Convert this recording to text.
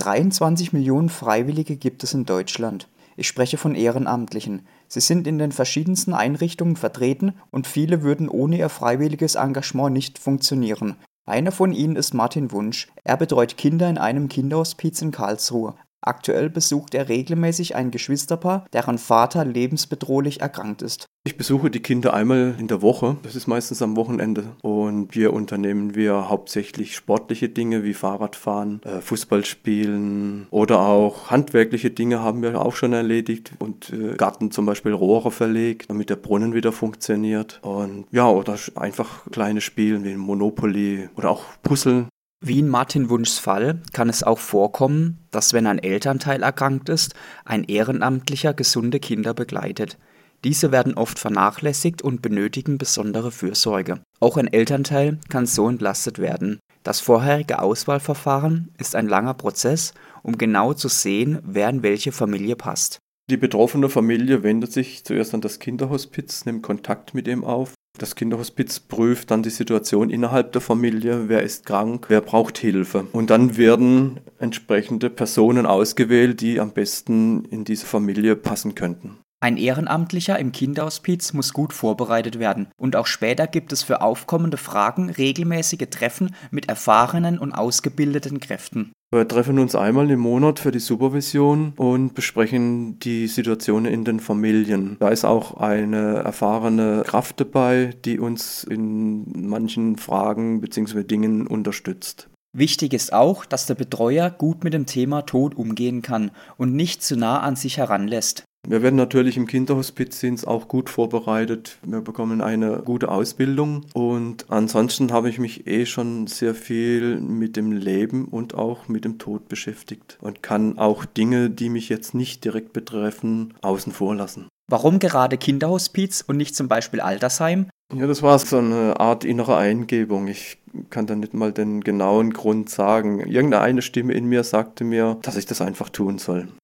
23 Millionen Freiwillige gibt es in Deutschland. Ich spreche von Ehrenamtlichen. Sie sind in den verschiedensten Einrichtungen vertreten und viele würden ohne ihr freiwilliges Engagement nicht funktionieren. Einer von ihnen ist Martin Wunsch. Er betreut Kinder in einem Kinderhospiz in Karlsruhe. Aktuell besucht er regelmäßig ein Geschwisterpaar, deren Vater lebensbedrohlich erkrankt ist. Ich besuche die Kinder einmal in der Woche, das ist meistens am Wochenende. Und hier unternehmen wir hauptsächlich sportliche Dinge wie Fahrradfahren, äh, Fußball spielen oder auch handwerkliche Dinge haben wir auch schon erledigt und äh, Garten zum Beispiel Rohre verlegt, damit der Brunnen wieder funktioniert. Und ja, oder einfach kleine Spielen wie Monopoly oder auch Puzzle. Wie in Martin Wunschs Fall kann es auch vorkommen, dass wenn ein Elternteil erkrankt ist, ein Ehrenamtlicher gesunde Kinder begleitet. Diese werden oft vernachlässigt und benötigen besondere Fürsorge. Auch ein Elternteil kann so entlastet werden. Das vorherige Auswahlverfahren ist ein langer Prozess, um genau zu sehen, wer in welche Familie passt. Die betroffene Familie wendet sich zuerst an das Kinderhospiz, nimmt Kontakt mit ihm auf das Kinderhospiz prüft dann die Situation innerhalb der Familie, wer ist krank, wer braucht Hilfe. Und dann werden entsprechende Personen ausgewählt, die am besten in diese Familie passen könnten. Ein Ehrenamtlicher im Kinderhospiz muss gut vorbereitet werden und auch später gibt es für aufkommende Fragen regelmäßige Treffen mit erfahrenen und ausgebildeten Kräften. Wir treffen uns einmal im Monat für die Supervision und besprechen die Situation in den Familien. Da ist auch eine erfahrene Kraft dabei, die uns in manchen Fragen bzw. Dingen unterstützt. Wichtig ist auch, dass der Betreuer gut mit dem Thema Tod umgehen kann und nicht zu nah an sich heranlässt. Wir werden natürlich im Kinderhospizdienst auch gut vorbereitet. Wir bekommen eine gute Ausbildung und ansonsten habe ich mich eh schon sehr viel mit dem Leben und auch mit dem Tod beschäftigt und kann auch Dinge, die mich jetzt nicht direkt betreffen, außen vor lassen. Warum gerade Kinderhospiz und nicht zum Beispiel Altersheim? Ja, das war so eine Art innere Eingebung. Ich kann da nicht mal den genauen Grund sagen. Irgendeine Stimme in mir sagte mir, dass ich das einfach tun soll.